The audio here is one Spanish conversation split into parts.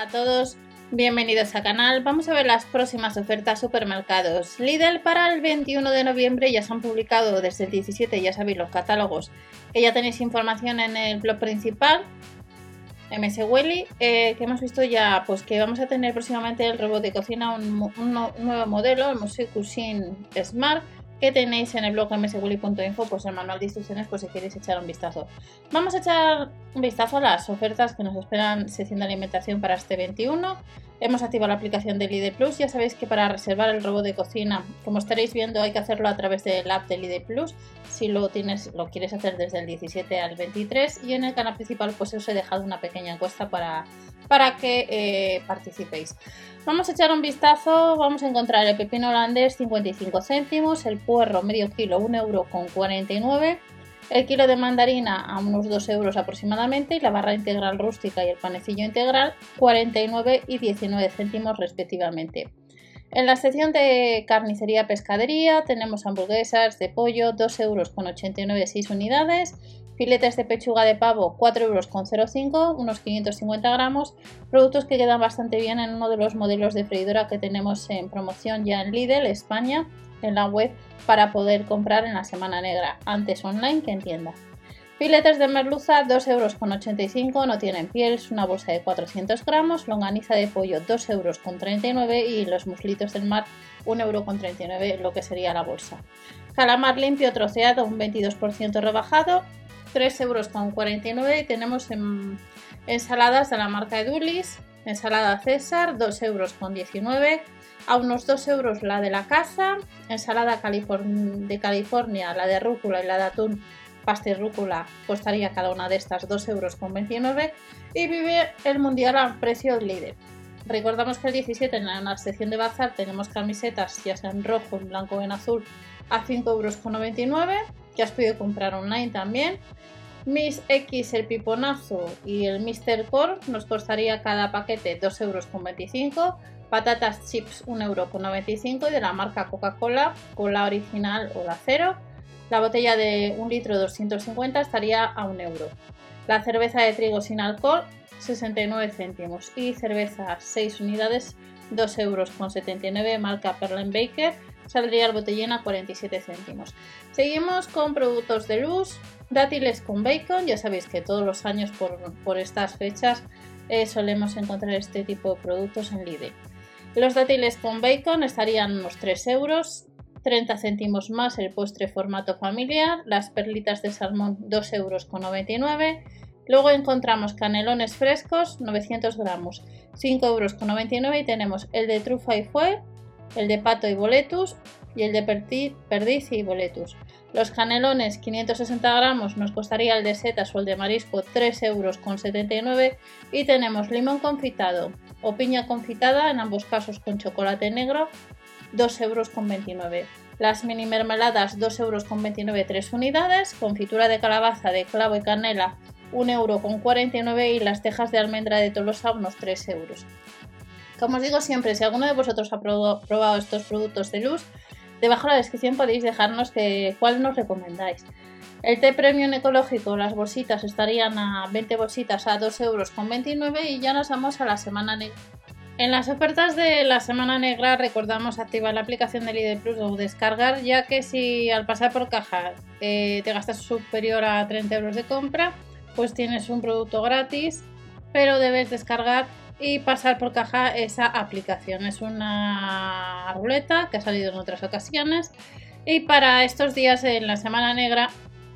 A todos, bienvenidos al canal. Vamos a ver las próximas ofertas supermercados. Lidl para el 21 de noviembre ya se han publicado desde el 17, ya sabéis los catálogos, que ya tenéis información en el blog principal. MS Welly, eh, que hemos visto ya pues que vamos a tener próximamente el robot de cocina, un, nuevo modelo, el Museo Cuisine Smart, que tenéis en el blog mswilly.info, pues el manual de instrucciones, pues si queréis echar un vistazo. Vamos a echar un vistazo a las ofertas que nos esperan sección de alimentación para este 21. Hemos activado la aplicación de Lide Plus. Ya sabéis que para reservar el robot de cocina, como estaréis viendo, hay que hacerlo a través del app de Lide Plus. Si lo tienes, lo quieres hacer desde el 17 al 23. Y en el canal principal, pues os he dejado una pequeña encuesta para, para que eh, participéis. Vamos a echar un vistazo, vamos a encontrar el pepino holandés 55 céntimos, el puerro medio kilo 1,49 euro, el kilo de mandarina a unos 2 euros aproximadamente y la barra integral rústica y el panecillo integral 49 y 19 céntimos respectivamente. En la sección de carnicería pescadería tenemos hamburguesas de pollo 2 euros con 89 6 unidades, filetes de pechuga de pavo 4,05 euros, unos 550 gramos, productos que quedan bastante bien en uno de los modelos de freidora que tenemos en promoción ya en Lidl, España, en la web para poder comprar en la semana negra, antes online que en tienda. Filetes de merluza 2,85 euros, no tienen piel, es una bolsa de 400 gramos, longaniza de pollo 2,39 euros y los muslitos del mar 1,39 euros, lo que sería la bolsa. Calamar limpio troceado un 22% rebajado, 3,49 euros y tenemos ensaladas de la marca Edulis, ensalada César, 2,19 euros a unos 2 euros la de la casa, ensalada de California, la de rúcula y la de atún pasta y rúcula costaría cada una de estas 2,29 euros y vive el mundial a precio líder. Recordamos que el 17 en la sección de bazar tenemos camisetas ya sea en rojo, en blanco o en azul a 5,99 euros que has podido comprar online también. Miss X, el piponazo y el Mr. Core nos costaría cada paquete 2,25 euros. Patatas chips 1,95 euro y de la marca Coca-Cola, cola original o la cero. La botella de 1 litro 250 estaría a 1 euro. La cerveza de trigo sin alcohol 69 céntimos y cerveza 6 unidades 2 euros con 79 marca Perlen Baker saldría el botellín a 47 céntimos. Seguimos con productos de luz, dátiles con bacon, ya sabéis que todos los años por, estas fechas eh, solemos encontrar este tipo de productos en Lidl. Los dátiles con bacon estarían unos 3 euros, 30 céntimos más el postre formato familiar, las perlitas de salmón 2 euros con 99 Luego encontramos canelones frescos, 900 gramos, 5 euros con 99 y tenemos el de trufa y fue el de pato y boletus y el de perdiz y boletus. Los canelones 560 gramos nos costaría el de setas o el de marisco 3 euros con 79 y tenemos limón confitado o piña confitada en ambos casos con chocolate negro 2 euros con 29. Las mini mermeladas 2 euros con 29 3 unidades, confitura de calabaza de clavo y canela 1 euro con 49 y las tejas de almendra de Tolosa unos 3 euros. Como os digo siempre, si alguno de vosotros ha probado estos productos de luz, debajo en la descripción podéis dejarnos que, cuál nos recomendáis. El té premium ecológico, las bolsitas estarían a 20 bolsitas a 2 euros con 29 y ya nos vamos a la semana negra. En las ofertas de la semana negra recordamos activar la aplicación de Lidl Plus o descargar, ya que si al pasar por caja eh, te gastas superior a 30 euros de compra, pues tienes un producto gratis, pero debes descargar y pasar por caja esa aplicación. Es una ruleta que ha salido en otras ocasiones. Y para estos días en la Semana Negra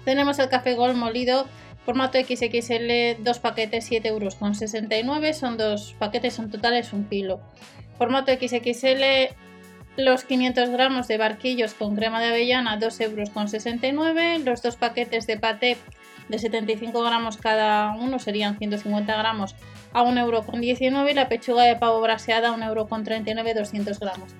tenemos el café Gold molido formato XXL, dos paquetes 7 euros con 69, son dos paquetes, son totales un kilo. Formato XXL, los 500 gramos de barquillos con crema de avellana 2 euros con 69, los dos paquetes de paté de 75 gramos cada uno serían 150 gramos a 1,19€ euro y la pechuga de pavo braseada a 1,39€ euro 200 gramos.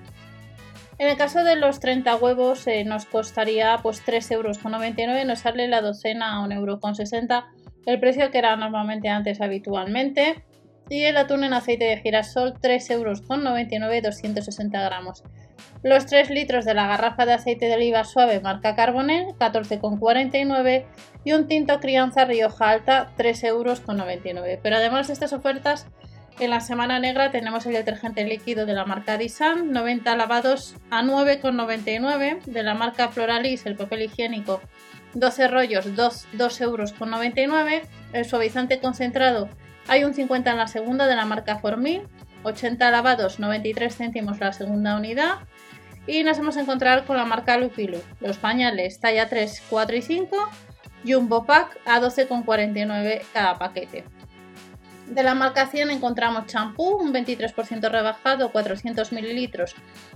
En el caso de los 30 huevos eh, nos costaría pues 3,99 euros, nos sale la docena a 1,60€, el precio que era normalmente antes habitualmente. Y el atún en aceite de girasol 3,99 euros 260 gramos. Los 3 litros de la garrafa de aceite de oliva suave marca Carbonell 14,49 y un tinto crianza Rioja Alta 3,99 euros. Pero además de estas ofertas En la semana negra tenemos el detergente líquido de la marca Disan, 90 lavados a 9,99. De la marca Floralis, el papel higiénico, 12 rollos, 2, 2 euros con 99. El suavizante concentrado, hay un 50 en la segunda de la marca Formin, 80 lavados, 93 céntimos la segunda unidad. Y nos hemos encontrado con la marca Lupilu, los pañales talla 3, 4 y 5, Jumbo Pack a 12,49 cada paquete. De la marca 100 encontramos champú, un 23% rebajado, 400 mililitros,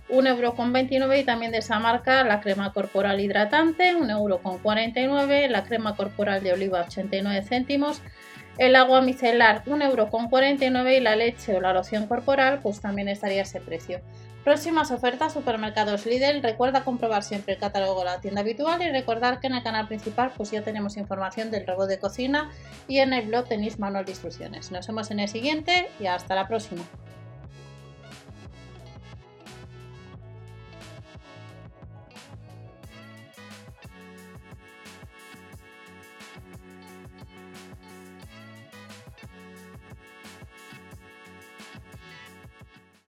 1,29€ y también de esa marca la crema corporal hidratante, 1,49€, la crema corporal de oliva 89 céntimos, el agua micelar 1,49€ y la leche o la loción corporal pues también estaría ese precio. Próximas ofertas, supermercados Lidl. Recuerda comprobar siempre el catálogo de la tienda habitual y recordar que en el canal principal pues ya tenemos información del robot de cocina y en el blog tenéis manual de instrucciones. Nos vemos en el siguiente y hasta la próxima.